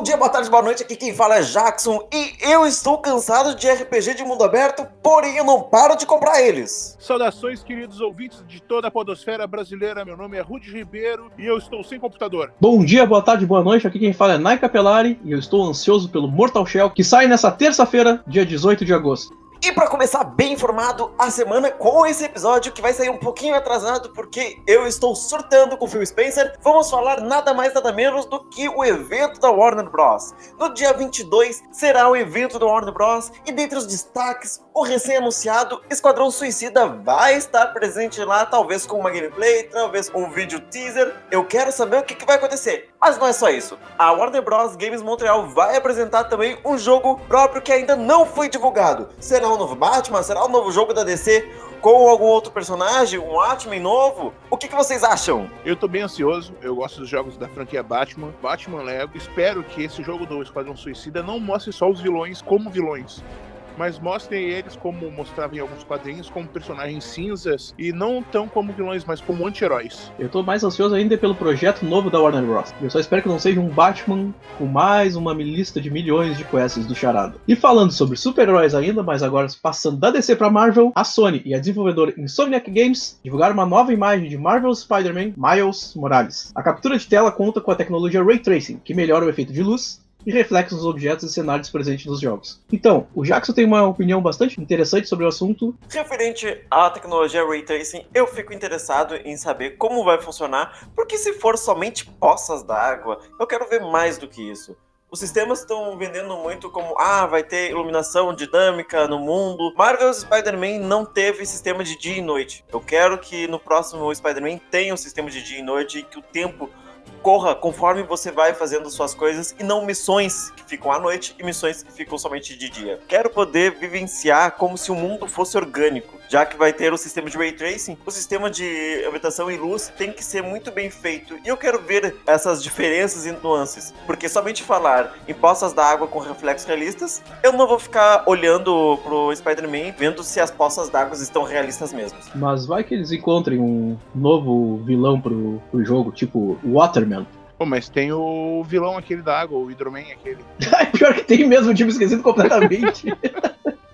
Bom dia, boa tarde, boa noite. Aqui quem fala é Jackson e eu estou cansado de RPG de mundo aberto, porém eu não paro de comprar eles. Saudações, queridos ouvintes de toda a podosfera brasileira. Meu nome é Rudy Ribeiro e eu estou sem computador. Bom dia, boa tarde, boa noite. Aqui quem fala é Nai Capelari e eu estou ansioso pelo Mortal Shell que sai nessa terça-feira, dia 18 de agosto. E para começar bem informado a semana com esse episódio que vai sair um pouquinho atrasado porque eu estou surtando com o Phil Spencer, vamos falar nada mais nada menos do que o evento da Warner Bros. No dia 22 será o evento da Warner Bros. e dentre os destaques, o recém-anunciado Esquadrão Suicida vai estar presente lá, talvez com uma gameplay, talvez com um vídeo teaser. Eu quero saber o que, que vai acontecer. Mas não é só isso. A Warner Bros. Games Montreal vai apresentar também um jogo próprio que ainda não foi divulgado. Será um novo Batman? Será um novo jogo da DC? Com algum outro personagem? Um Batman novo? O que, que vocês acham? Eu tô bem ansioso, eu gosto dos jogos da franquia Batman, Batman Lego. Espero que esse jogo do Esquadrão Suicida não mostre só os vilões como vilões mas mostrem eles como mostrava em alguns quadrinhos como personagens cinzas e não tão como vilões, mas como anti-heróis. Eu tô mais ansioso ainda pelo projeto novo da Warner Bros. Eu só espero que não seja um Batman com mais uma lista de milhões de quests do charado. E falando sobre super-heróis ainda, mas agora passando da DC para Marvel, a Sony e a desenvolvedora Insomniac Games divulgaram uma nova imagem de Marvel Spider-Man Miles Morales. A captura de tela conta com a tecnologia Ray Tracing, que melhora o efeito de luz e reflexos nos objetos e cenários presentes nos jogos. Então, o Jackson tem uma opinião bastante interessante sobre o assunto. Referente à tecnologia Ray Tracing, eu fico interessado em saber como vai funcionar, porque se for somente poças d'água, eu quero ver mais do que isso. Os sistemas estão vendendo muito como, ah, vai ter iluminação dinâmica no mundo. Marvel Spider-Man não teve sistema de dia e noite. Eu quero que no próximo Spider-Man tenha um sistema de dia e noite e que o tempo corra conforme você vai fazendo suas coisas e não missões que ficam à noite e missões que ficam somente de dia. Quero poder vivenciar como se o mundo fosse orgânico já que vai ter o sistema de ray tracing, o sistema de ambientação e luz tem que ser muito bem feito. E eu quero ver essas diferenças e nuances, porque somente falar em poças d'água com reflexos realistas, eu não vou ficar olhando pro Spider-Man vendo se as poças d'água estão realistas mesmo. Mas vai que eles encontrem um novo vilão pro, pro jogo, tipo Waterman. Pô, mas tem o vilão aquele da água, o Hydroman aquele. Pior que tem mesmo, tipo, esquecido completamente.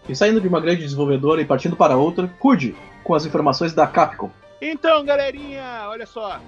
E saindo de uma grande desenvolvedora e partindo para outra, Cude com as informações da Capcom. Então, galerinha, olha só.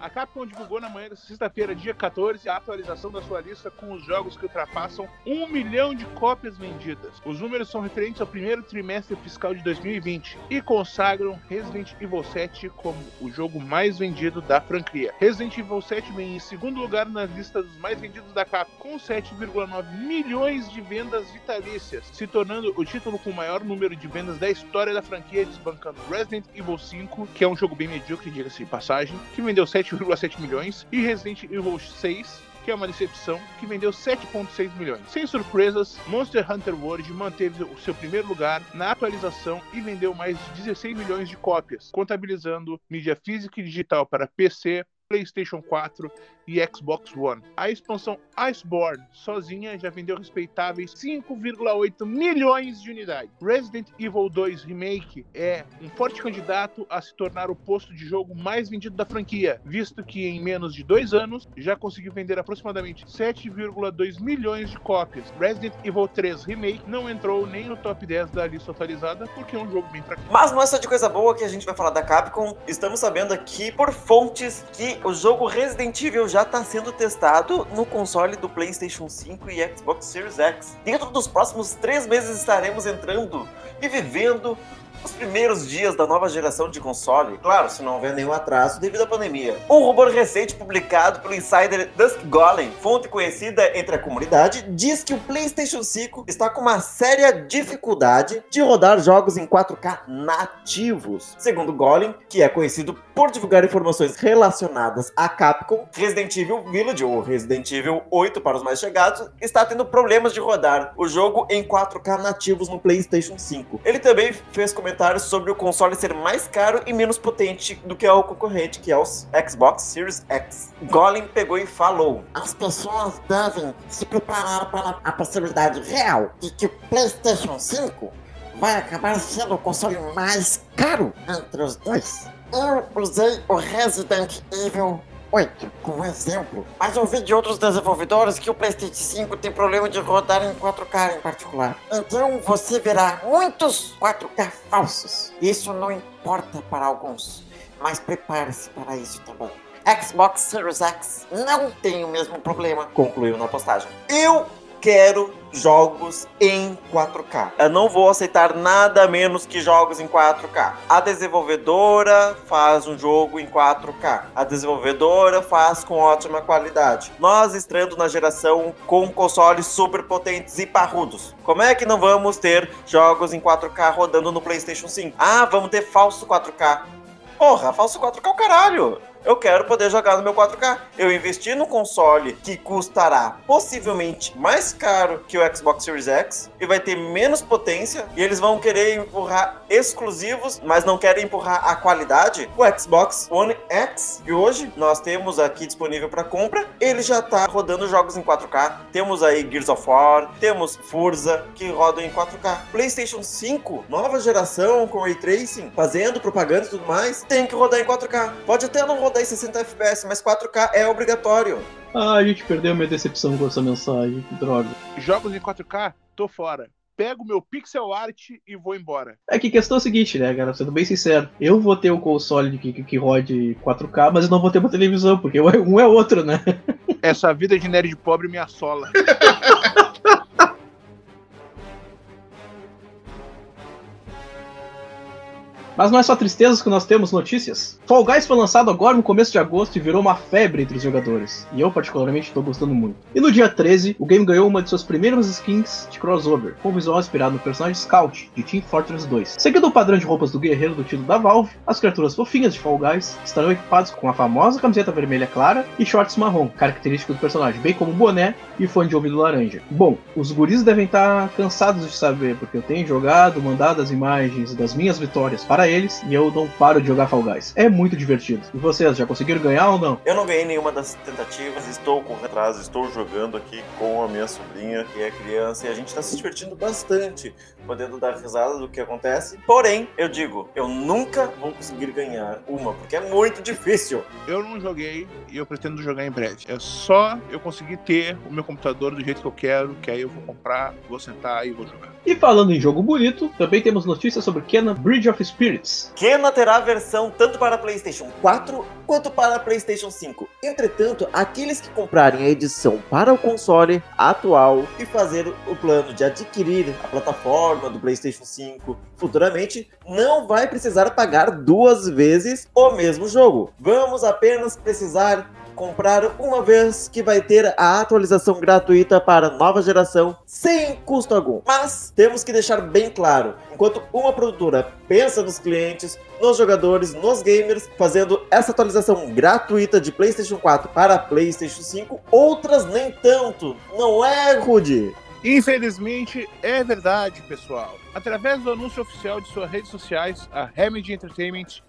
A Capcom divulgou na manhã desta sexta-feira, dia 14, a atualização da sua lista com os jogos que ultrapassam um milhão de cópias vendidas. Os números são referentes ao primeiro trimestre fiscal de 2020 e consagram Resident Evil 7 como o jogo mais vendido da franquia. Resident Evil 7 vem em segundo lugar na lista dos mais vendidos da Capcom, com 7,9 milhões de vendas vitalícias, se tornando o título com o maior número de vendas da história da franquia, desbancando Resident Evil 5, que é um jogo bem medíocre, diga-se de passagem, que vendeu 7 7,7 milhões, e Resident Evil 6, que é uma decepção, que vendeu 7,6 milhões. Sem surpresas, Monster Hunter World manteve o seu primeiro lugar na atualização e vendeu mais de 16 milhões de cópias, contabilizando mídia física e digital para PC, PlayStation 4 e Xbox One. A expansão Iceborne sozinha já vendeu respeitáveis 5,8 milhões de unidades. Resident Evil 2 Remake é um forte candidato a se tornar o posto de jogo mais vendido da franquia, visto que em menos de dois anos já conseguiu vender aproximadamente 7,2 milhões de cópias. Resident Evil 3 Remake não entrou nem no top 10 da lista atualizada porque é um jogo bem fraco. Mas não é só de coisa boa que a gente vai falar da Capcom. Estamos sabendo aqui por fontes que o jogo Resident Evil já está sendo testado no console do PlayStation 5 e Xbox Series X. Dentro dos próximos três meses estaremos entrando e vivendo os primeiros dias da nova geração de console, claro, se não houver nenhum atraso devido à pandemia. Um rumor recente publicado pelo insider Dusk Golem, fonte conhecida entre a comunidade, diz que o PlayStation 5 está com uma séria dificuldade de rodar jogos em 4K nativos. Segundo Golem, que é conhecido por divulgar informações relacionadas a Capcom, Resident Evil Village ou Resident Evil 8 para os mais chegados está tendo problemas de rodar o jogo em 4K nativos no PlayStation 5. Ele também fez comentários comentários sobre o console ser mais caro e menos potente do que o concorrente, que é o Xbox Series X. Golem pegou e falou: As pessoas devem se preparar para a possibilidade real de que o PlayStation 5 vai acabar sendo o console mais caro entre os dois. Eu usei o Resident Evil 8, como exemplo. Mas ouvi de outros desenvolvedores que o PlayStation 5 tem problema de rodar em 4K em particular. Então você verá muitos 4K falsos. Isso não importa para alguns, mas prepare-se para isso também. Xbox Series X não tem o mesmo problema, Concluiu na postagem. Eu quero jogos em 4K. Eu não vou aceitar nada menos que jogos em 4K. A desenvolvedora faz um jogo em 4K. A desenvolvedora faz com ótima qualidade. Nós estreando na geração com consoles super potentes e parrudos. Como é que não vamos ter jogos em 4K rodando no PlayStation 5? Ah, vamos ter falso 4K. Porra, falso 4K é o caralho. Eu quero poder jogar no meu 4K. Eu investi no console que custará possivelmente mais caro que o Xbox Series X e vai ter menos potência. E eles vão querer empurrar exclusivos, mas não querem empurrar a qualidade. O Xbox One X, que hoje nós temos aqui disponível para compra, ele já tá rodando jogos em 4K. Temos aí Gears of War, temos Forza que rodam em 4K. PlayStation 5, nova geração com Ray Tracing, fazendo propaganda e tudo mais, tem que rodar em 4K. Pode até não rodar em 60 FPS, mas 4K é obrigatório. Ah, a gente perdeu minha decepção com essa mensagem, que droga. Jogos em 4K, tô fora. Pego meu pixel art e vou embora. É que a questão é a seguinte, né, cara? Sendo bem sincero, eu vou ter o console que, que, que rode 4K, mas eu não vou ter uma televisão, porque um é outro, né? Essa vida de nerd pobre me assola. Mas não é só tristezas que nós temos notícias. Fall Guys foi lançado agora no começo de agosto e virou uma febre entre os jogadores. E eu, particularmente, estou gostando muito. E no dia 13, o game ganhou uma de suas primeiras skins de crossover, com visual inspirado no personagem Scout, de Team Fortress 2. Seguindo o padrão de roupas do guerreiro do título da Valve, as criaturas fofinhas de Fall Guys estarão equipadas com a famosa camiseta vermelha clara e shorts marrom, característico do personagem, bem como boné e fone de ouvido laranja. Bom, os guris devem estar cansados de saber, porque eu tenho jogado, mandado as imagens das minhas vitórias para eles e eu não paro de jogar Fall Guys. É muito divertido. E vocês, já conseguiram ganhar ou não? Eu não ganhei nenhuma das tentativas, estou correndo atrás, estou jogando aqui com a minha sobrinha, que é criança, e a gente está se divertindo bastante, podendo dar risada do que acontece. Porém, eu digo, eu nunca vou conseguir ganhar uma, porque é muito difícil. Eu não joguei e eu pretendo jogar em breve. É só eu conseguir ter o meu computador do jeito que eu quero, que aí eu vou comprar, vou sentar e vou jogar. E falando em jogo bonito, também temos notícias sobre Kena Bridge of Spirits. Kena terá versão tanto para PlayStation 4 quanto para PlayStation 5. Entretanto, aqueles que comprarem a edição para o console atual e fazer o plano de adquirir a plataforma do PlayStation 5 futuramente, não vai precisar pagar duas vezes o mesmo jogo. Vamos apenas precisar comprar uma vez que vai ter a atualização gratuita para nova geração sem custo algum. Mas temos que deixar bem claro, enquanto uma produtora pensa nos clientes, nos jogadores, nos gamers, fazendo essa atualização gratuita de PlayStation 4 para PlayStation 5, outras nem tanto. Não é, Rude? Infelizmente, é verdade, pessoal. Através do anúncio oficial de suas redes sociais, a Remedy Entertainment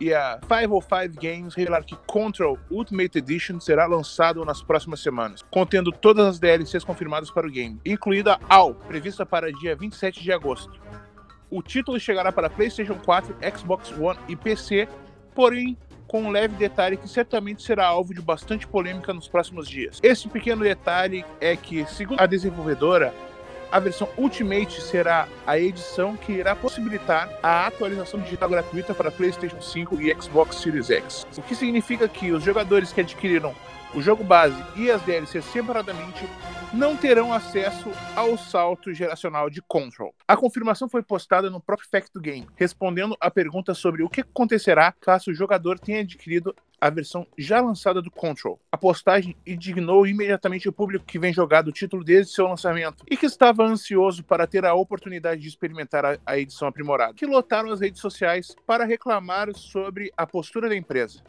e a 505 Games revelaram que Control Ultimate Edition será lançado nas próximas semanas, contendo todas as DLCs confirmadas para o game, incluída AL, prevista para dia 27 de agosto. O título chegará para PlayStation 4, Xbox One e PC, porém com um leve detalhe que certamente será alvo de bastante polêmica nos próximos dias. Esse pequeno detalhe é que, segundo a desenvolvedora, a versão Ultimate será a edição que irá possibilitar a atualização digital gratuita para PlayStation 5 e Xbox Series X. O que significa que os jogadores que adquiriram o jogo base e as DLCs separadamente não terão acesso ao salto geracional de Control. A confirmação foi postada no próprio Fact do Game, respondendo a pergunta sobre o que acontecerá caso o jogador tenha adquirido a versão já lançada do Control. A postagem indignou imediatamente o público que vem jogado o título desde seu lançamento e que estava ansioso para ter a oportunidade de experimentar a, a edição aprimorada, que lotaram as redes sociais para reclamar sobre a postura da empresa.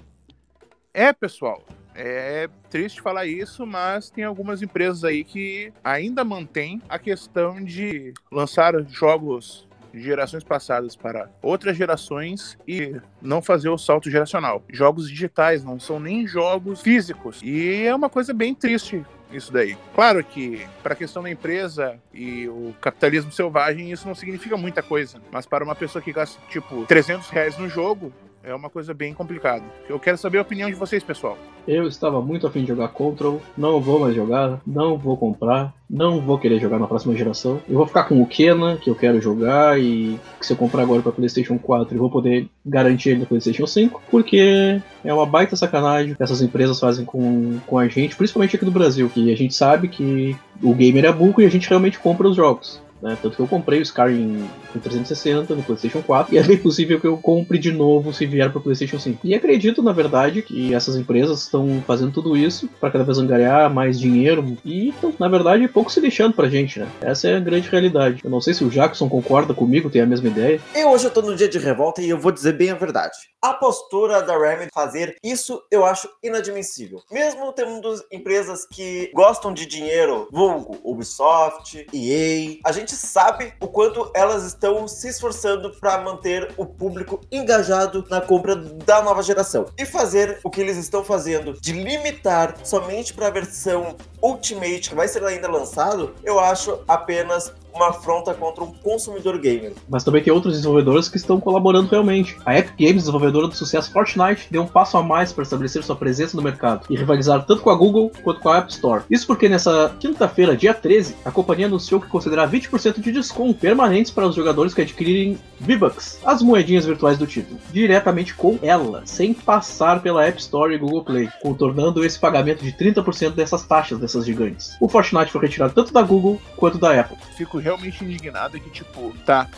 É, pessoal, é triste falar isso, mas tem algumas empresas aí que ainda mantêm a questão de lançar jogos de gerações passadas para outras gerações e não fazer o salto geracional. Jogos digitais não são nem jogos físicos. E é uma coisa bem triste isso daí. Claro que para a questão da empresa e o capitalismo selvagem isso não significa muita coisa, mas para uma pessoa que gasta tipo 300 reais no jogo É uma coisa bem complicada. Eu quero saber a opinião de vocês, pessoal. Eu estava muito afim de jogar Control, não vou mais jogar, não vou comprar, não vou querer jogar na próxima geração. Eu vou ficar com o Kena, que eu quero jogar, e que se eu comprar agora para PlayStation 4, eu vou poder garantir ele no PlayStation 5, porque é uma baita sacanagem que essas empresas fazem com, com a gente, principalmente aqui no Brasil, que a gente sabe que o gamer é burro e a gente realmente compra os jogos. Né? Tanto que eu comprei o Skyrim no 360, no PlayStation 4, e é bem possível que eu compre de novo se vier para o PlayStation 5. E acredito, na verdade, que essas empresas estão fazendo tudo isso para cada vez angariar mais dinheiro e estão, na verdade, pouco se deixando pra gente, né? Essa é a grande realidade. Eu não sei se o Jackson concorda comigo, tem a mesma ideia. E hoje eu tô no dia de revolta e eu vou dizer bem a verdade. A postura da Remedy fazer isso eu acho inadmissível. Mesmo tendo empresas que gostam de dinheiro, vulgo Ubisoft, EA, a gente sabe o quanto elas estão se esforçando para manter o público engajado na compra da nova geração. E fazer o que eles estão fazendo de limitar somente para a versão Ultimate que vai ser ainda lançado, eu acho apenas uma afronta contra um consumidor gamer. Mas também tem outros desenvolvedores que estão colaborando realmente. A Epic Games, desenvolvedora do sucesso Fortnite, deu um passo a mais para estabelecer sua presença no mercado e rivalizar tanto com a Google quanto com a App Store. Isso porque nessa quinta-feira, dia 13, a companhia anunciou que considerará 20% de desconto permanentes para os jogadores que adquirirem V-Bucks, as moedinhas virtuais do título, diretamente com ela, sem passar pela App Store e Google Play, contornando esse pagamento de 30% dessas taxas dessas gigantes. O Fortnite foi retirado tanto da Google quanto da Apple. Fico realmente indignado que, tipo, tá.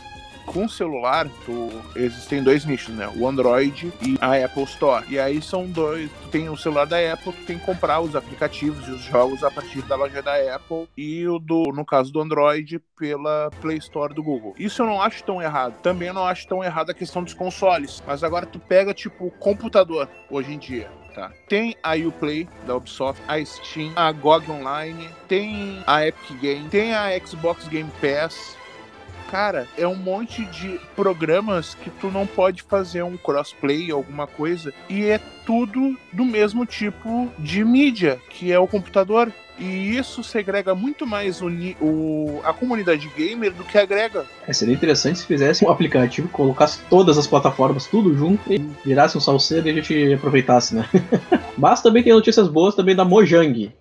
Com celular, tu, existem dois nichos, né? O Android e a Apple Store. E aí são dois. Tu tem o celular da Apple, tu tem que comprar os aplicativos e os jogos a partir da loja da Apple. E o do, no caso do Android, pela Play Store do Google. Isso eu não acho tão errado. Também não acho tão errado a questão dos consoles. Mas agora tu pega, tipo, computador hoje em dia. Tá. Tem a Uplay da Ubisoft, a Steam, a GOG Online, tem a Epic Game, tem a Xbox Game Pass. Cara, é um monte de programas que tu não pode fazer um crossplay, alguma coisa, e é tudo do mesmo tipo de mídia, que é o computador. E isso segrega muito mais o, o, a comunidade gamer do que agrega. É, seria interessante se fizesse um aplicativo colocasse todas as plataformas tudo junto e virasse um salseiro e a gente aproveitasse, né? Mas também tem notícias boas também da Mojang.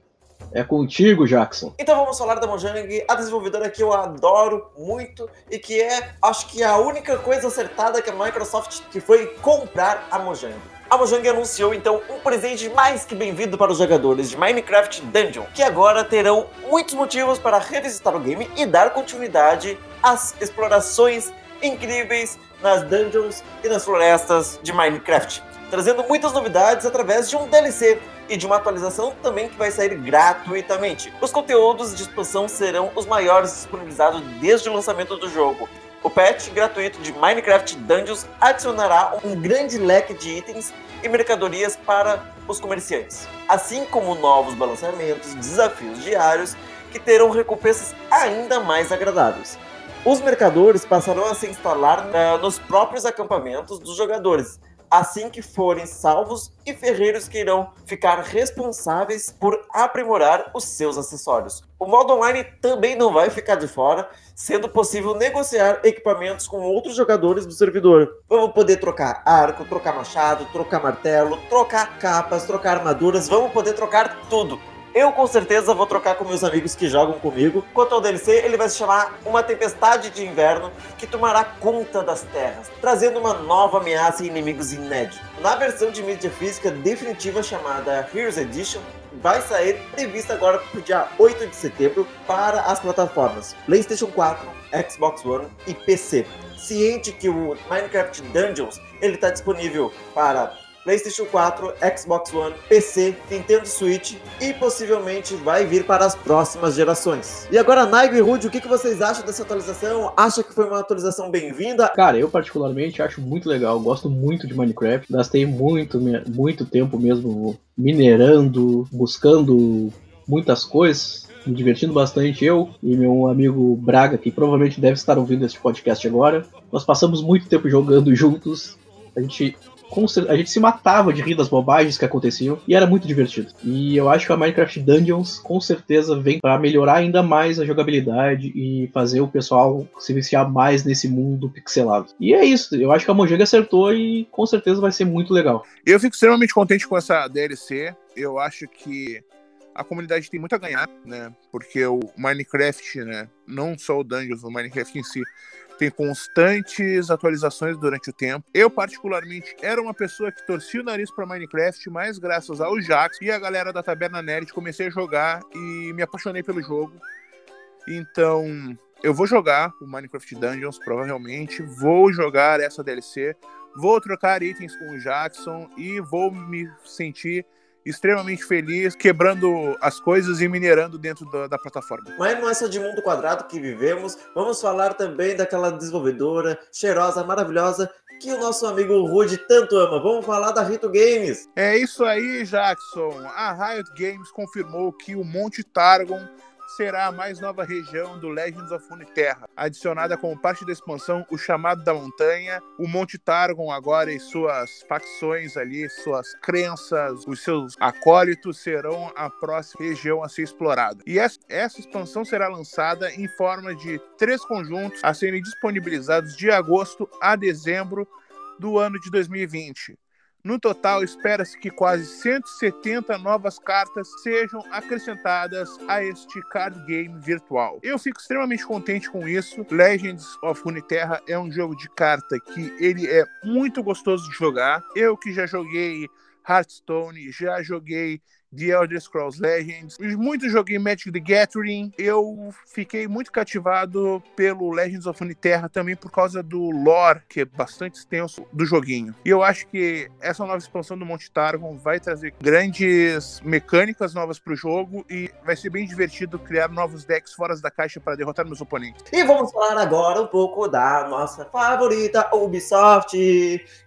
É contigo, Jackson. Então vamos falar da Mojang, a desenvolvedora que eu adoro muito e que é, acho que a única coisa acertada que a Microsoft que foi comprar a Mojang. A Mojang anunciou então um presente mais que bem-vindo para os jogadores de Minecraft Dungeon, que agora terão muitos motivos para revisitar o game e dar continuidade às explorações incríveis nas dungeons e nas florestas de Minecraft, trazendo muitas novidades através de um DLC e de uma atualização também que vai sair gratuitamente. Os conteúdos de expansão serão os maiores disponibilizados desde o lançamento do jogo, o patch gratuito de Minecraft Dungeons adicionará um grande leque de itens e mercadorias para os comerciantes, assim como novos balanceamentos, desafios diários que terão recompensas ainda mais agradáveis. Os mercadores passarão a se instalar uh, nos próprios acampamentos dos jogadores, assim que forem salvos, e ferreiros que irão ficar responsáveis por aprimorar os seus acessórios. O modo online também não vai ficar de fora, sendo possível negociar equipamentos com outros jogadores do servidor. Vamos poder trocar arco, trocar machado, trocar martelo, trocar capas, trocar armaduras, vamos poder trocar tudo. Eu com certeza vou trocar com meus amigos que jogam comigo. Quanto ao DLC, ele vai se chamar Uma Tempestade de Inverno que tomará conta das terras, trazendo uma nova ameaça e inimigos inéditos. Na versão de mídia física definitiva chamada Heroes Edition, vai sair prevista agora para o dia 8 de setembro para as plataformas PlayStation 4, Xbox One e PC. Ciente que o Minecraft Dungeons ele está disponível para PlayStation 4, Xbox One, PC, Nintendo Switch e possivelmente vai vir para as próximas gerações. E agora, Naigo e Rude, o que, vocês acham dessa atualização? Acha que foi uma atualização bem-vinda? Cara, eu particularmente acho muito legal, gosto muito de Minecraft, gastei muito, muito tempo mesmo minerando, buscando muitas coisas, me divertindo bastante, eu e meu amigo Braga, que provavelmente deve estar ouvindo este podcast agora. Nós passamos muito tempo jogando juntos. A gente a gente se matava de rir das bobagens que aconteciam e era muito divertido. E eu acho que a Minecraft Dungeons com certeza vem para melhorar ainda mais a jogabilidade e fazer o pessoal se viciar mais nesse mundo pixelado. E é isso, eu acho que a Mojang acertou e com certeza vai ser muito legal. Eu fico extremamente contente com essa DLC. Eu acho que a comunidade tem muito a ganhar, né? Porque o Minecraft, né? Não só o Dungeons, o Minecraft em si tem constantes atualizações durante o tempo. Eu, particularmente, era uma pessoa que torcia o nariz para Minecraft, mas graças ao Jax e a galera da Taberna Nerd comecei a jogar e me apaixonei pelo jogo. Então, eu vou jogar o Minecraft Dungeons, provavelmente. Vou jogar essa DLC. Vou trocar itens com o Jackson e vou me sentir extremamente feliz, quebrando as coisas e minerando dentro da, da, plataforma. Mas não é só de mundo quadrado que vivemos, vamos falar também daquela desenvolvedora cheirosa, maravilhosa, que o nosso amigo Rude tanto ama. Vamos falar da Rito Games. É isso aí, Jackson. A Riot Games confirmou que o Monte Targon será a mais nova região do Legends of Runeterra, adicionada como parte da expansão o Chamado da Montanha, o Monte Targon agora e suas facções ali, suas crenças, os seus acólitos serão a próxima região a ser explorada. E essa, essa expansão será lançada em forma de três conjuntos a serem disponibilizados de agosto a dezembro do ano de 2020. No total, espera-se que quase 170 novas cartas sejam acrescentadas a este card game virtual. Eu fico extremamente contente com isso. Legends of Runeterra é um jogo de carta que ele é muito gostoso de jogar. Eu que já joguei Hearthstone, já joguei The Elder Scrolls Legends. Muito joguei Magic the Gathering. Eu fiquei muito cativado pelo Legends of Uniterra também por causa do lore, que é bastante extenso do joguinho. E eu acho que essa nova expansão do Monte Targon vai trazer grandes mecânicas novas para o jogo e vai ser bem divertido criar novos decks fora da caixa para derrotar meus oponentes. E vamos falar agora um pouco da nossa favorita Ubisoft,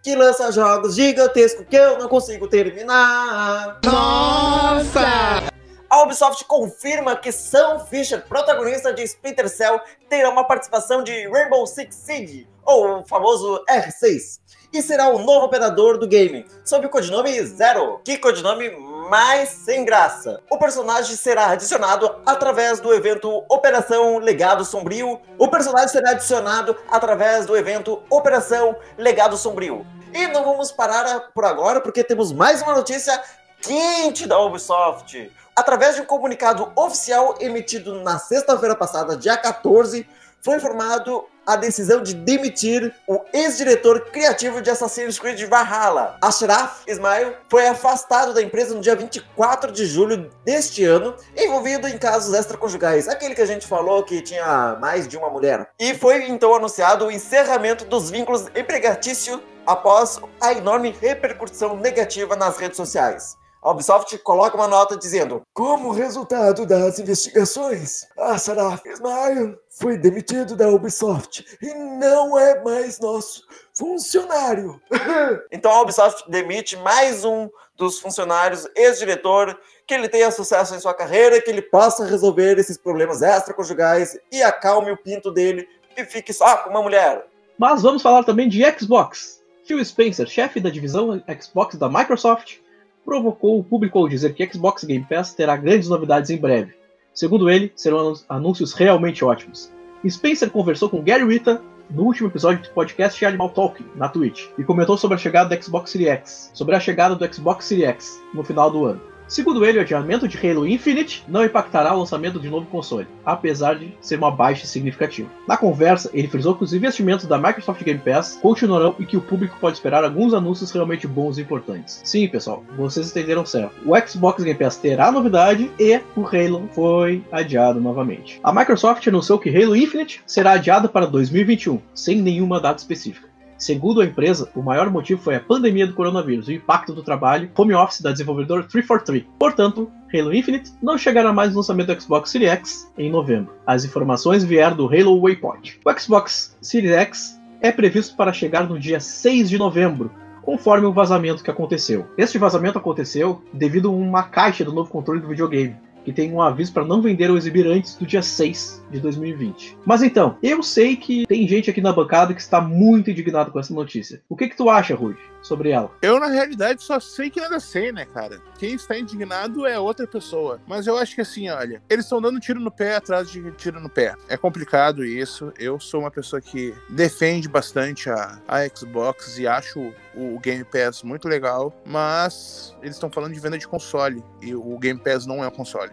que lança jogos gigantescos que eu não consigo terminar. Nossa! Nossa! A Ubisoft confirma que Sam Fisher, protagonista de Splinter Cell, terá uma participação de Rainbow Six Siege, ou o famoso R6, e será o novo operador do game, sob o codinome Zero. Que codinome mais sem graça. O personagem será adicionado através do evento Operação Legado Sombrio. O personagem será adicionado através do evento Operação Legado Sombrio. E não vamos parar por agora, porque temos mais uma notícia quente da Ubisoft. Através de um comunicado oficial emitido na sexta-feira passada, dia 14, foi informado a decisão de demitir o ex-diretor criativo de Assassin's Creed Valhalla. Ashraf Ismail foi afastado da empresa no dia 24 de julho deste ano, envolvido em casos extraconjugais, aquele que a gente falou que tinha mais de uma mulher. E foi então anunciado o encerramento dos vínculos empregatícios após a enorme repercussão negativa nas redes sociais. A Ubisoft coloca uma nota dizendo: Como resultado das investigações, a Sarah Ismail foi demitido da Ubisoft e não é mais nosso funcionário. então a Ubisoft demite mais um dos funcionários, ex-diretor, que ele tenha sucesso em sua carreira, que ele possa resolver esses problemas extraconjugais e acalme o pinto dele e fique só com uma mulher. Mas vamos falar também de Xbox. Phil Spencer, chefe da divisão Xbox da Microsoft, provocou o público ao dizer que Xbox Game Pass terá grandes novidades em breve. Segundo ele, serão anúncios realmente ótimos. Spencer conversou com Gary Rita no último episódio do podcast Animal Talking, na Twitch, e comentou sobre a chegada do Xbox Series X, sobre a chegada do Xbox Series X no final do ano. Segundo ele, o adiamento de Halo Infinite não impactará o lançamento de novo console, apesar de ser uma baixa significativa. Na conversa, ele frisou que os investimentos da Microsoft Game Pass continuarão e que o público pode esperar alguns anúncios realmente bons e importantes. Sim, pessoal, vocês entenderam certo. O Xbox Game Pass terá novidade e o Halo foi adiado novamente. A Microsoft anunciou que Halo Infinite será adiado para 2021, sem nenhuma data específica. Segundo a empresa, o maior motivo foi a pandemia do coronavírus e o impacto do trabalho home office da desenvolvedora 343. Portanto, Halo Infinite não chegará mais no lançamento do Xbox Series X em novembro. As informações vieram do Halo Waypoint. O Xbox Series X é previsto para chegar no dia 6 de novembro, conforme o vazamento que aconteceu. Este vazamento aconteceu devido a uma caixa do novo controle do videogame, que tem um aviso para não vender ou exibir antes do dia 6 de 2020. Mas então, eu sei que tem gente aqui na bancada que está muito indignado com essa notícia. O que que tu acha, Rude, sobre ela? Eu, na realidade, só sei que nada sei, né, cara? Quem está indignado é outra pessoa. Mas eu acho que assim, olha, eles estão dando tiro no pé atrás de tiro no pé. É complicado isso. Eu sou uma pessoa que defende bastante a, a Xbox e acho o Game Pass muito legal, mas eles estão falando de venda de console e o Game Pass não é um console.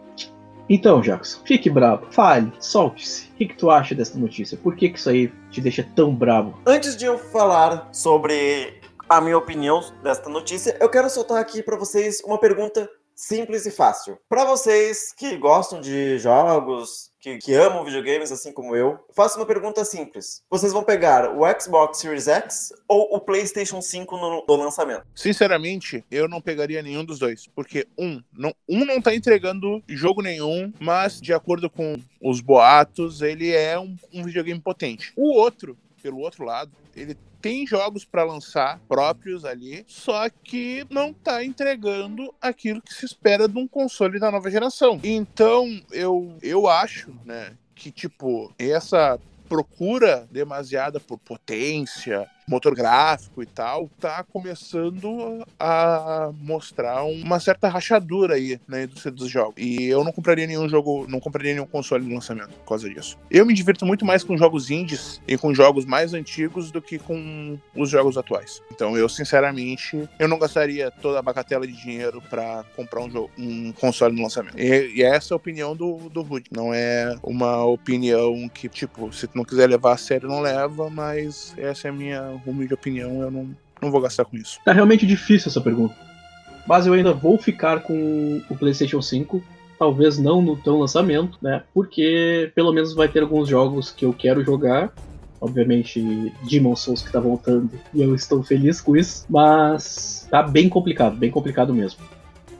Então, Jackson, fique bravo, fale, solte-se. O que, que tu acha dessa notícia? Por que, que isso aí te deixa tão bravo? Antes de eu falar sobre a minha opinião desta notícia, eu quero soltar aqui para vocês uma pergunta simples e fácil. Para vocês que gostam de jogos, que, que, amam videogames assim como eu, faço uma pergunta simples. Vocês vão pegar o Xbox Series X ou o PlayStation 5 no, no lançamento? Sinceramente, eu não pegaria nenhum dos dois, porque um não, um não tá entregando jogo nenhum, mas de acordo com os boatos, ele é um, um videogame potente. O outro, pelo outro lado, ele tem jogos para lançar próprios ali, só que não tá entregando aquilo que se espera de um console da nova geração. Então, eu, eu acho, né, que tipo, essa procura demasiada por potência, motor gráfico e tal, tá começando a mostrar uma certa rachadura aí na indústria dos jogos. E eu não compraria nenhum jogo, não compraria nenhum console no lançamento por causa disso. Eu me divirto muito mais com jogos indies e com jogos mais antigos do que com os jogos atuais. Então eu, sinceramente, eu não gastaria toda a bagatela de dinheiro para comprar um, jogo, um console no lançamento. E, e essa é a opinião do, do Rudy. Não é uma opinião que, tipo, se tu não quiser levar a sério, não leva, mas essa é a minha humilde opinião, eu não, não vou gastar com isso. Tá realmente difícil essa pergunta. Mas eu ainda vou ficar com o PlayStation 5. Talvez não no tão lançamento, né? Porque pelo menos vai ter alguns jogos que eu quero jogar. Obviamente, Demon Souls que tá voltando e eu estou feliz com isso. Mas tá bem complicado, bem complicado mesmo.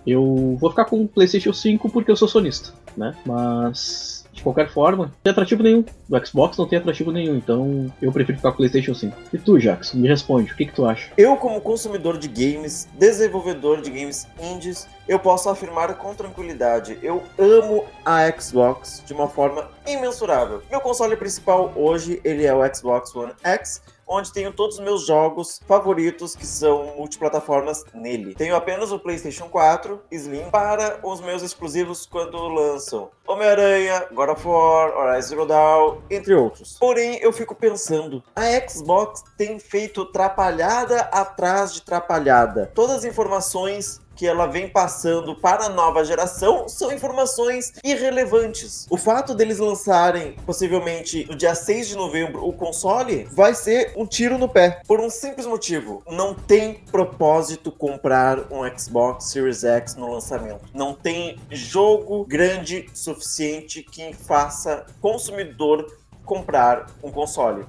Eu vou ficar com o PlayStation 5 porque eu sou sonista, né? Mas de qualquer forma, não tem atrativo nenhum. Do Xbox não tem atrativo nenhum, então eu prefiro ficar com o PlayStation 5. E tu, Jackson, me responde, o que, que tu acha? Eu, como consumidor de games, desenvolvedor de games indies, eu posso afirmar com tranquilidade: eu amo a Xbox de uma forma imensurável. Meu console principal hoje ele é o Xbox One X onde tenho todos os meus jogos favoritos que são multiplataformas nele. Tenho apenas o PlayStation 4 Slim para os meus exclusivos quando lançam Homem-Aranha, God of War, Horizon Zero Dawn, entre outros. Porém, eu fico pensando, a Xbox tem feito trapalhada atrás de trapalhada. Todas as informações que ela vem passando para a nova geração são informações irrelevantes. O fato deles lançarem, possivelmente no dia 6 de novembro, o console vai ser um tiro no pé. Por um simples motivo: não tem propósito comprar um Xbox Series X no lançamento. Não tem jogo grande suficiente que faça consumidor comprar um console.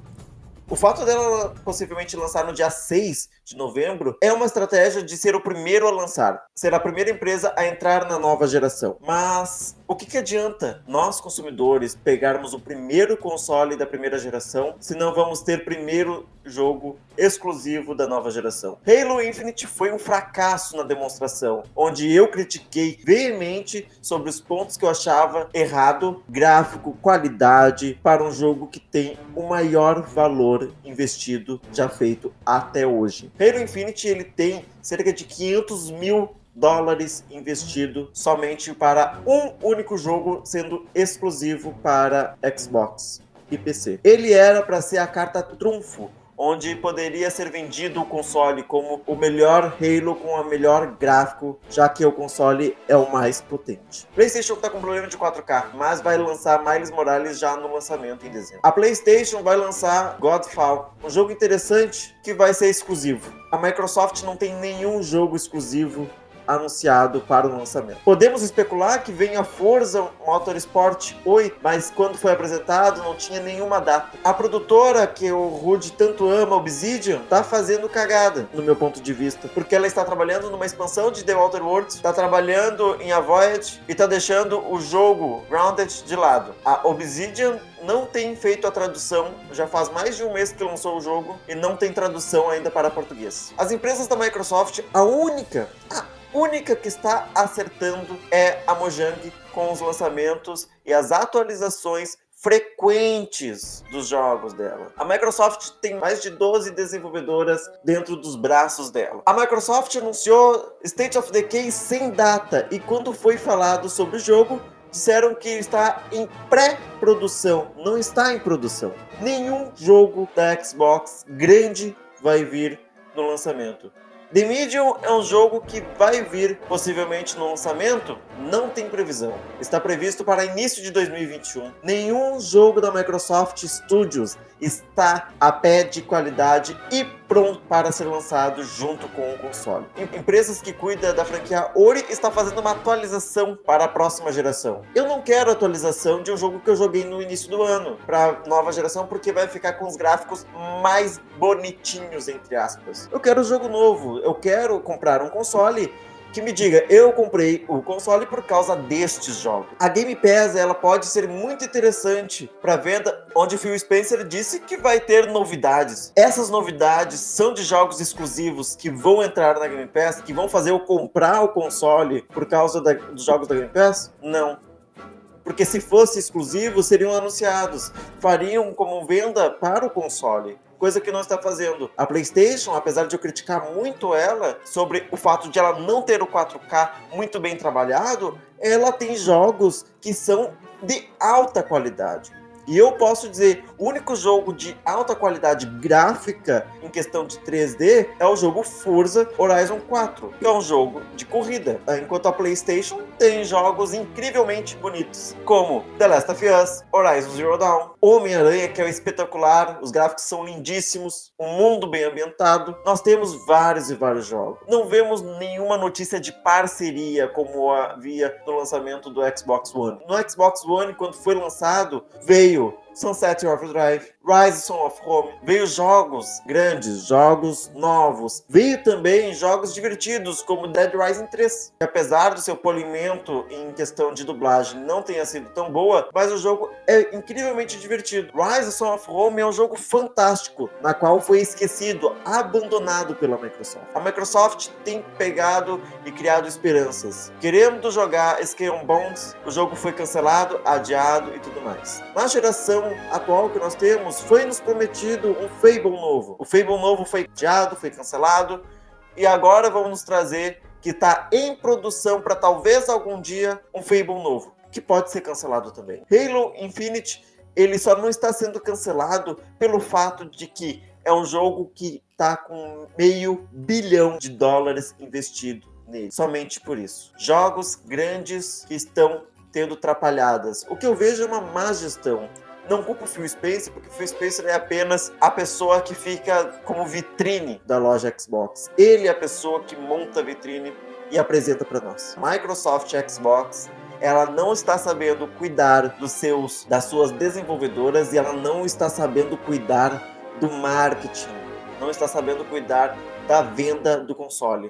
O fato dela possivelmente lançar no dia 6 de novembro é uma estratégia de ser o primeiro a lançar, ser a primeira empresa a entrar na nova geração. Mas o que, que adianta nós, consumidores, pegarmos o primeiro console da primeira geração se não vamos ter primeiro jogo exclusivo da nova geração? Halo Infinite foi um fracasso na demonstração, onde eu critiquei veemente sobre os pontos que eu achava errado, gráfico, qualidade, para um jogo que tem o maior valor investido já feito até hoje. Halo Infinite ele tem cerca de 500 mil dólares investido somente para um único jogo, sendo exclusivo para Xbox e PC. Ele era para ser a carta trunfo onde poderia ser vendido o console como o melhor Halo com o melhor gráfico, já que o console é o mais potente. PlayStation está com problema de 4K, mas vai lançar Miles Morales já no lançamento em dezembro. A PlayStation vai lançar Godfall, um jogo interessante que vai ser exclusivo. A Microsoft não tem nenhum jogo exclusivo anunciado para o lançamento. Podemos especular que venha Forza Motorsport 8, mas quando foi apresentado não tinha nenhuma data. A produtora que o Rude tanto ama, Obsidian, tá fazendo cagada, no meu ponto de vista, porque ela está trabalhando numa expansão de The Outer Worlds, está trabalhando em A Voyage e está deixando o jogo Grounded de lado. A Obsidian não tem feito a tradução, já faz mais de um mês que lançou o jogo e não tem tradução ainda para português. As empresas da Microsoft, a única, a única que está acertando é a Mojang com os lançamentos e as atualizações frequentes dos jogos dela. A Microsoft tem mais de 12 desenvolvedoras dentro dos braços dela. A Microsoft anunciou State of Decay sem data e quando foi falado sobre o jogo, disseram que está em pré-produção, não está em produção. Nenhum jogo da Xbox grande vai vir no lançamento. The Medium é um jogo que vai vir possivelmente no lançamento? Não tem previsão. Está previsto para início de 2021. Nenhum jogo da Microsoft Studios está a pé de qualidade e pronto para ser lançado junto com o console. Empresas que cuidam da franquia Ori está fazendo uma atualização para a próxima geração. Eu não quero atualização de um jogo que eu joguei no início do ano para nova geração porque vai ficar com os gráficos mais bonitinhos entre aspas. Eu quero jogo novo. Eu quero comprar um console que me diga, eu comprei o console por causa destes jogos. A Game Pass ela pode ser muito interessante para venda, onde Phil Spencer disse que vai ter novidades. Essas novidades são de jogos exclusivos que vão entrar na Game Pass, que vão fazer eu comprar o console por causa da, dos jogos da Game Pass? Não. Porque se fosse exclusivo, seriam anunciados, fariam como venda para o console coisa que não está fazendo. A PlayStation, apesar de eu criticar muito ela sobre o fato de ela não ter o 4K muito bem trabalhado, ela tem jogos que são de alta qualidade. E eu posso dizer, o único jogo de alta qualidade gráfica em questão de 3D é o jogo Forza Horizon 4, que é um jogo de corrida. Enquanto a PlayStation tem jogos incrivelmente bonitos, como The Last of Us, Horizon Zero Dawn, Homem-Aranha, que é espetacular, os gráficos são lindíssimos, um mundo bem ambientado. Nós temos vários e vários jogos. Não vemos nenhuma notícia de parceria como havia no lançamento do Xbox One. No Xbox One, quando foi lançado, veio Sunset Overdrive, Rise of Home, veio jogos grandes, jogos novos, veio também jogos divertidos como Dead Rising 3, que apesar do seu polimento em questão de dublagem não tenha sido tão boa, mas o jogo é incrivelmente divertido. Rise of Home é um jogo fantástico, na qual foi esquecido, abandonado pela Microsoft. A Microsoft tem pegado e criado esperanças. Querendo jogar Scale Bones, o jogo foi cancelado, adiado e tudo mais. Na geração atual que nós temos, anos foi nos prometido um Fable novo. O Fable novo foi adiado, foi cancelado, e agora vamos nos trazer que está em produção para talvez algum dia um Fable novo, que pode ser cancelado também. Halo Infinite, ele só não está sendo cancelado pelo fato de que é um jogo que está com meio bilhão de dólares investido nele, somente por isso. Jogos grandes que estão tendo atrapalhadas. O que eu vejo é uma má gestão. Não culpo o Phil Spencer, porque o Phil Spencer é apenas a pessoa que fica como vitrine da loja Xbox. Ele é a pessoa que monta a vitrine e apresenta para nós. Microsoft Xbox ela não está sabendo cuidar dos seus das suas desenvolvedoras e ela não está sabendo cuidar do marketing, não está sabendo cuidar da venda do console.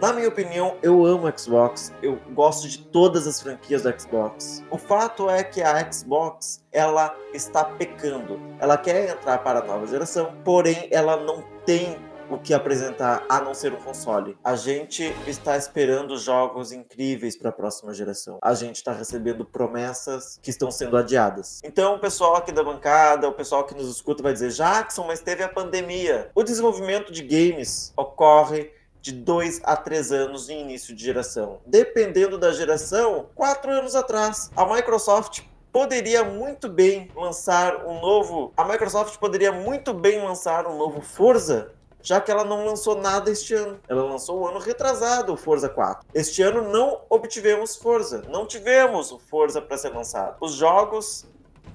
Na minha opinião, eu amo Xbox, eu gosto de todas as franquias do Xbox. O fato é que a Xbox, ela está pecando. Ela quer entrar para a nova geração, porém ela não tem o que apresentar a não ser um console. A gente está esperando jogos incríveis para a próxima geração. A gente está recebendo promessas que estão sendo adiadas. Então, o pessoal aqui da bancada, o pessoal que nos escuta vai dizer: Jackson, mas teve a pandemia. O desenvolvimento de games ocorre de dois a três anos em início de geração. Dependendo da geração, quatro anos atrás, a Microsoft poderia muito bem lançar um novo. A Microsoft poderia muito bem lançar um novo Forza. Já que ela não lançou nada este ano. Ela lançou o ano retrasado o Forza 4. Este ano não obtivemos Forza. Não tivemos Forza para ser lançado. Os jogos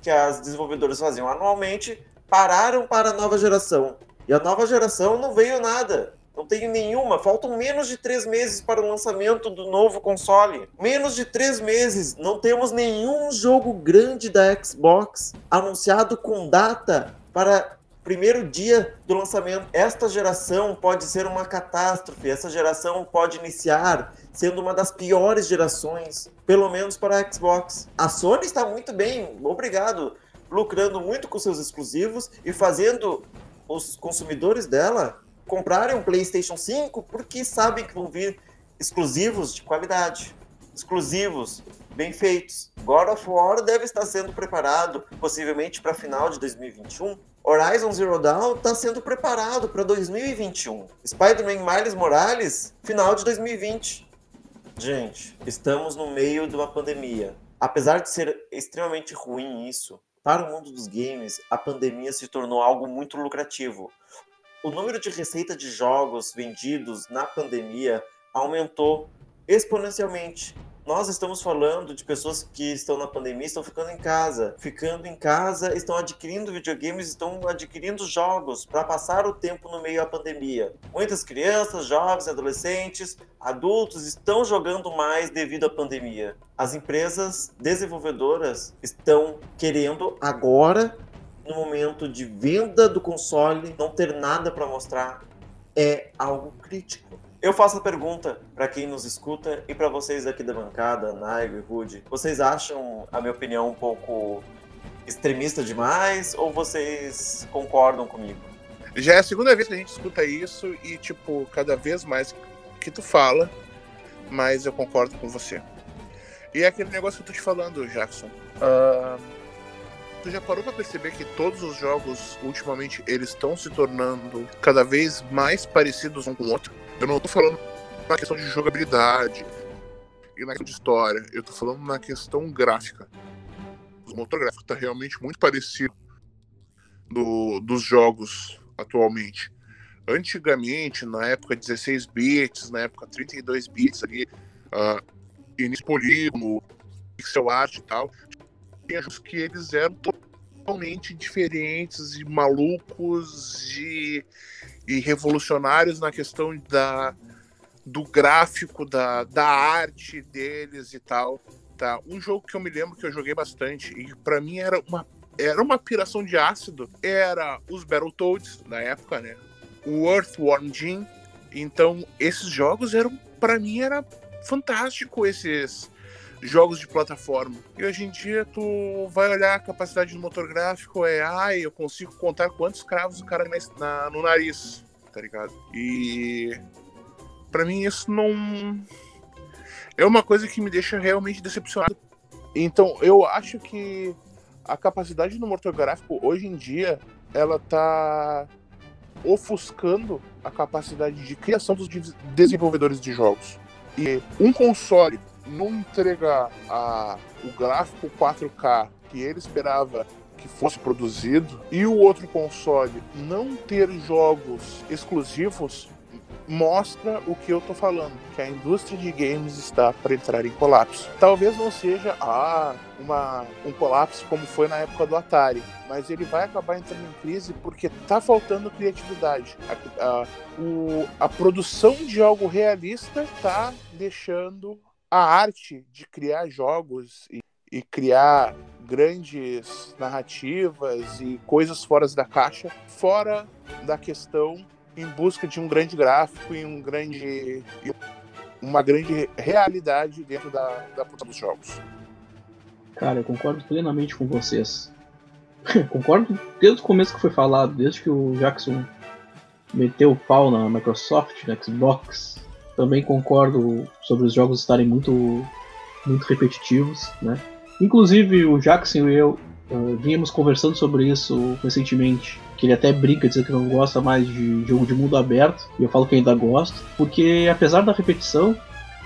que as desenvolvedoras faziam anualmente pararam para a nova geração. E a nova geração não veio nada. Não tenho nenhuma. Faltam menos de três meses para o lançamento do novo console. Menos de três meses. Não temos nenhum jogo grande da Xbox anunciado com data para primeiro dia do lançamento. Esta geração pode ser uma catástrofe. Essa geração pode iniciar sendo uma das piores gerações, pelo menos para a Xbox. A Sony está muito bem, obrigado, lucrando muito com seus exclusivos e fazendo os consumidores dela comprarem um PlayStation 5 porque sabem que vão vir exclusivos de qualidade, exclusivos bem feitos. God of War deve estar sendo preparado possivelmente para final de 2021. Horizon Zero Dawn está sendo preparado para 2021. Spider-Man Miles Morales, final de 2020. Gente, estamos no meio de uma pandemia. Apesar de ser extremamente ruim isso, para o mundo dos games, a pandemia se tornou algo muito lucrativo. O número de receita de jogos vendidos na pandemia aumentou exponencialmente. Nós estamos falando de pessoas que estão na pandemia, estão ficando em casa. Ficando em casa, estão adquirindo videogames, estão adquirindo jogos para passar o tempo no meio da pandemia. Muitas crianças, jovens, adolescentes, adultos estão jogando mais devido à pandemia. As empresas desenvolvedoras estão querendo agora, no momento de venda do console, não ter nada para mostrar. É algo crítico. Eu faço a pergunta para quem nos escuta e para vocês aqui da bancada, Naigo e Rude. Vocês acham a minha opinião um pouco extremista demais ou vocês concordam comigo? Já é a segunda vez que a gente escuta isso e, tipo, cada vez mais que tu fala, mais eu concordo com você. E é aquele negócio que eu tô te falando, Jackson. Uh, tu já parou para perceber que todos os jogos, ultimamente, eles estão se tornando cada vez mais parecidos um com o outro? Eu não tô falando na questão de jogabilidade e na questão de história. Eu tô falando na questão gráfica. O motor gráfico tá realmente muito parecido do, dos jogos atualmente. Antigamente, na época 16 bits, na época 32 bits ali, uh, início polígono, pixel art e tal, que eles eram totalmente diferentes e malucos e e revolucionários na questão da, do gráfico, da, da arte deles e tal. Tá? Um jogo que eu me lembro que eu joguei bastante e para mim era uma, era uma piração de ácido era os Battletoads na época, né? O Earthworm Jim. Então, esses jogos eram, para mim, era fantástico esses jogos de plataforma. E hoje em dia tu vai olhar a capacidade do motor gráfico, é ai, eu consigo contar quantos cravos o cara na, no nariz, tá ligado? E para mim isso não é uma coisa que me deixa realmente decepcionado. Então, eu acho que a capacidade do motor gráfico hoje em dia ela tá ofuscando a capacidade de criação dos desenvolvedores de jogos. E um console não entregar a, o gráfico 4K que ele esperava que fosse produzido e o outro console não ter jogos exclusivos mostra o que eu tô falando, que a indústria de games está para entrar em colapso. Talvez não seja ah, uma, um colapso como foi na época do Atari, mas ele vai acabar entrando em crise porque tá faltando criatividade. A, a, o, a produção de algo realista tá deixando a arte de criar jogos e, e criar grandes narrativas e coisas fora da caixa, fora da questão em busca de um grande gráfico e um grande uma grande realidade dentro da, da produção dos jogos. Cara, eu concordo plenamente com vocês. concordo desde o começo que foi falado, desde que o Jackson meteu o pau na Microsoft, na Xbox, também concordo sobre os jogos estarem muito, muito repetitivos, né? Inclusive o Jackson e eu uh, vínhamos conversando sobre isso recentemente, que ele até brinca dizendo que não gosta mais de jogo de mundo aberto, e eu falo que ainda gosto, porque apesar da repetição,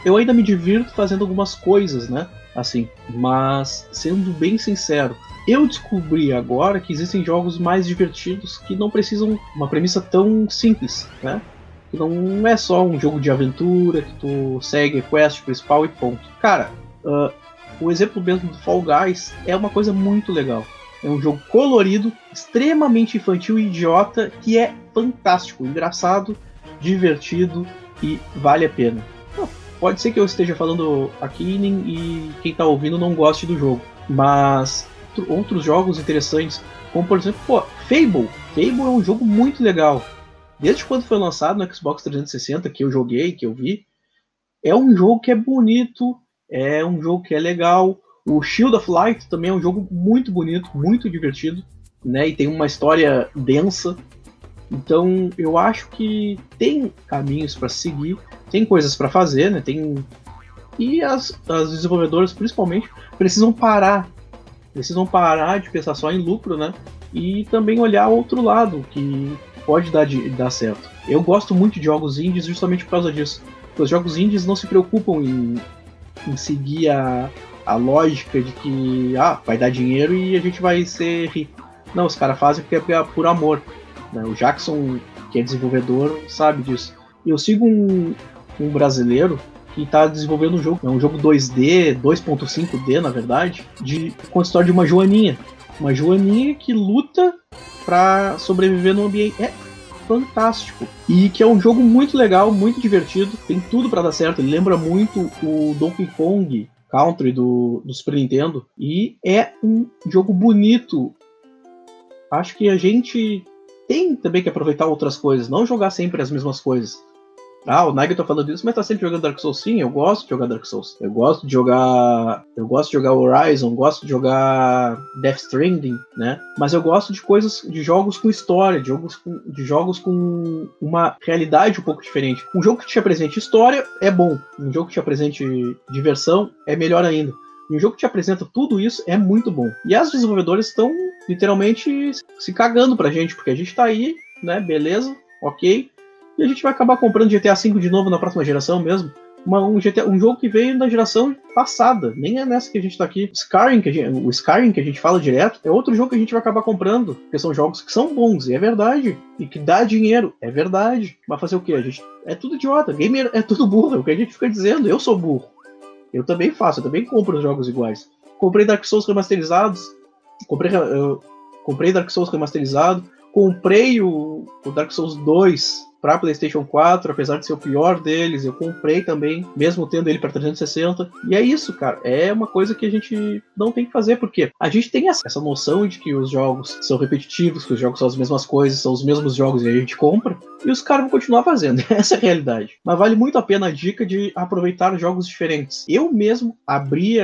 eu ainda me divirto fazendo algumas coisas, né? Assim, mas sendo bem sincero, eu descobri agora que existem jogos mais divertidos que não precisam uma premissa tão simples, né? Que não é só um jogo de aventura que tu segue quest principal e ponto. Cara, uh, o exemplo mesmo do Fall Guys é uma coisa muito legal. É um jogo colorido, extremamente infantil e idiota, que é fantástico, engraçado, divertido e vale a pena. Pode ser que eu esteja falando aqui e quem está ouvindo não goste do jogo, mas outros jogos interessantes, como por exemplo, pô, Fable. Fable é um jogo muito legal desde quando foi lançado no Xbox 360, que eu joguei, que eu vi, é um jogo que é bonito, é um jogo que é legal. O Shield of Light também é um jogo muito bonito, muito divertido, né? E tem uma história densa. Então eu acho que tem caminhos para seguir, tem coisas para fazer, né? Tem E as, as desenvolvedoras, principalmente, precisam parar. Precisam parar de pensar só em lucro, né? E também olhar outro lado, que pode dar, de, dar certo. Eu gosto muito de jogos indies justamente por causa disso. Os jogos indies não se preocupam em, em seguir a, a lógica de que ah, vai dar dinheiro e a gente vai ser rico. Não, os caras fazem porque é por amor. Né? O Jackson, que é desenvolvedor, sabe disso. Eu sigo um, um brasileiro que está desenvolvendo um jogo, é um jogo 2D, 2.5D na verdade, de conta a história de uma joaninha. Uma joaninha que luta para sobreviver no ambiente. É fantástico. E que é um jogo muito legal, muito divertido, tem tudo para dar certo. Ele lembra muito o Donkey Kong Country do, do Super Nintendo. E é um jogo bonito. Acho que a gente tem também que aproveitar outras coisas, não jogar sempre as mesmas coisas. Ah, o Nigel tá falando isso, mas tá sempre jogando Dark Souls. Sim, eu gosto de jogar Dark Souls. Eu gosto de jogar. Eu gosto de jogar Horizon, gosto de jogar Death Stranding, né? Mas eu gosto de coisas, de jogos com história, de jogos com, de jogos com uma realidade um pouco diferente. Um jogo que te apresente história é bom. Um jogo que te apresente diversão é melhor ainda. Um jogo que te apresenta tudo isso é muito bom. E as desenvolvedoras estão literalmente se cagando pra gente, porque a gente tá aí, né? Beleza, ok. E a gente vai acabar comprando GTA V de novo na próxima geração mesmo. Uma, um, GTA, um jogo que veio da geração passada, nem é nessa que a gente tá aqui. Skyrim, que gente, o Skyrim que a gente fala direto, é outro jogo que a gente vai acabar comprando, porque são jogos que são bons, e é verdade. E que dá dinheiro, é verdade. Mas fazer o quê? A gente é tudo idiota. Gamer é tudo burro, é o que a gente fica dizendo. Eu sou burro. Eu também faço, eu também compro os jogos iguais. Comprei Dark Souls remasterizados, comprei, eu, comprei Dark Souls remasterizado, comprei o, o Dark Souls 2 para PlayStation 4, apesar de ser o pior deles, eu comprei também, mesmo tendo ele para 360. E é isso, cara. É uma coisa que a gente não tem que fazer, porque a gente tem essa noção de que os jogos são repetitivos, que os jogos são as mesmas coisas, são os mesmos jogos e a gente compra, e os caras vão continuar fazendo. Essa é a realidade. Mas vale muito a pena a dica de aproveitar jogos diferentes. Eu mesmo abri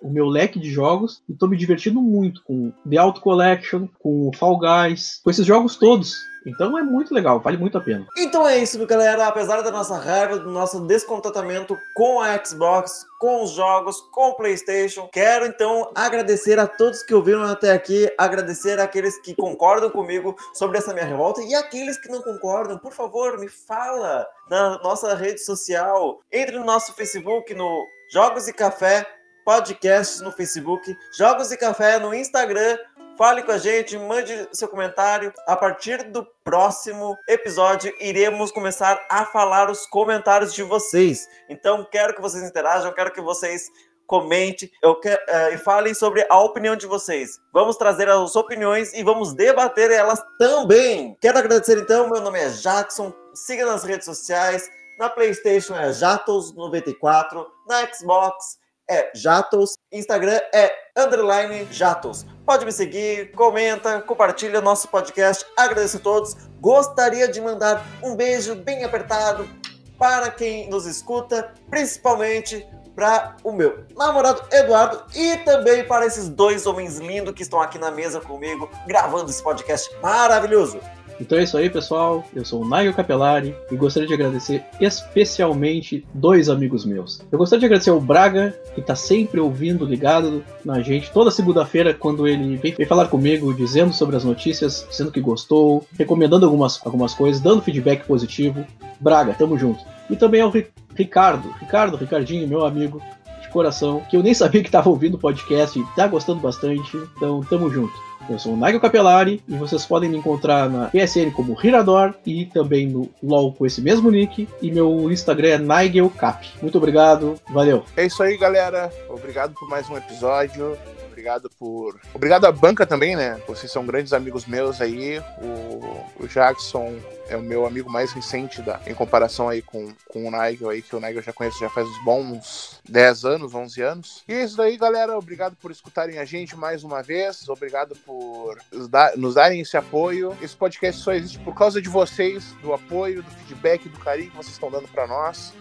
o meu leque de jogos e tô me divertindo muito com The Auto Collection, com Fall Guys, com esses jogos todos então é muito legal, vale muito a pena. Então é isso, galera. Apesar da nossa raiva, do nosso descontentamento com a Xbox, com os jogos, com o PlayStation, quero então agradecer a todos que ouviram até aqui, agradecer àqueles que concordam comigo sobre essa minha revolta e aqueles que não concordam, por favor, me fala na nossa rede social. Entre no nosso Facebook, no Jogos e Café Podcasts no Facebook, Jogos e Café no Instagram Fale com a gente, mande seu comentário. A partir do próximo episódio, iremos começar a falar os comentários de vocês. Então, quero que vocês interajam, quero que vocês comentem eu quero, uh, e falem sobre a opinião de vocês. Vamos trazer as opiniões e vamos debater elas também. Quero agradecer então, meu nome é Jackson, siga nas redes sociais, na PlayStation é Jatos94, na Xbox é Jatos, Instagram é underline Jatos. Pode me seguir, comenta, compartilha nosso podcast. Agradeço a todos. Gostaria de mandar um beijo bem apertado para quem nos escuta, principalmente para o meu namorado Eduardo e também para esses dois homens lindos que estão aqui na mesa comigo gravando esse podcast maravilhoso. Então é isso aí, pessoal. Eu sou o Nigel Capelari e gostaria de agradecer especialmente dois amigos meus. Eu gostaria de agradecer ao Braga, que está sempre ouvindo, ligado na gente, toda segunda-feira, quando ele vem, vem, falar comigo, dizendo sobre as notícias, dizendo que gostou, recomendando algumas, algumas coisas, dando feedback positivo. Braga, tamo junto. E também ao Ricardo, Ricardo, Ricardinho, meu amigo, de coração, que eu nem sabia que estava ouvindo o podcast e tá gostando bastante. Então, tamo junto. Eu sou o Nigel Capelari e vocês podem me encontrar na PSN como Hirador e também no LoL com esse mesmo nick. E meu Instagram é NigelCap. Muito obrigado, valeu. É isso aí, galera. Obrigado por mais um episódio obrigado por. Obrigado à banca também, né? Vocês são grandes amigos meus aí. O, o Jackson é o meu amigo mais recente da, em comparação aí com, com o Nigel aí, que o Nigel já conheço já faz uns bons 10 anos, 11 anos. E é isso daí, galera. Obrigado por escutarem a gente mais uma vez. Obrigado por nos darem esse apoio. Esse podcast só existe por causa de vocês, do apoio, do feedback, do carinho que vocês estão dando para nós.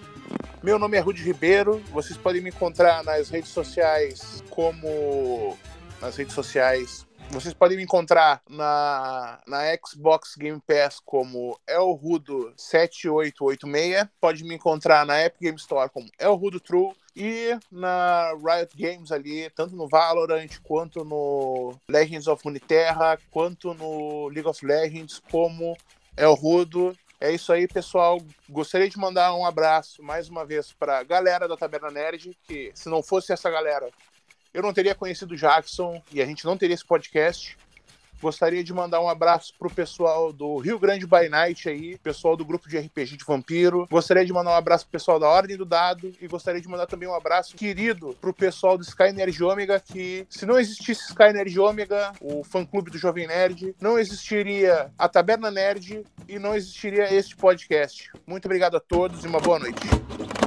Meu nome é Rudy Ribeiro. Vocês podem me encontrar nas redes sociais como nas redes sociais Vocês podem me encontrar na, na Xbox Game Pass como Elrudo7886. Pode me encontrar na Epic Game Store como Elrudo True. E na Riot Games ali, tanto no Valorant, quanto no Legends of Runeterra, quanto no League of Legends, como Elrudo. É isso aí, pessoal. Gostaria de mandar um abraço mais uma vez para a galera da Taberna Nerd, que se não fosse essa galera, eu não teria conhecido o Jackson e a gente não teria esse podcast. Gostaria de mandar um abraço pro pessoal do Rio Grande by Night aí, pessoal do grupo de RPG de Vampiro. Gostaria de mandar um abraço pro pessoal da Ordem do Dado e gostaria de mandar também um abraço querido pro pessoal do Sky Nerd Ômega, que se não existisse Sky Nerd Ômega, o fã-clube do Jovem Nerd, não existiria a Taberna Nerd e não existiria este podcast. Muito obrigado a todos e uma boa noite.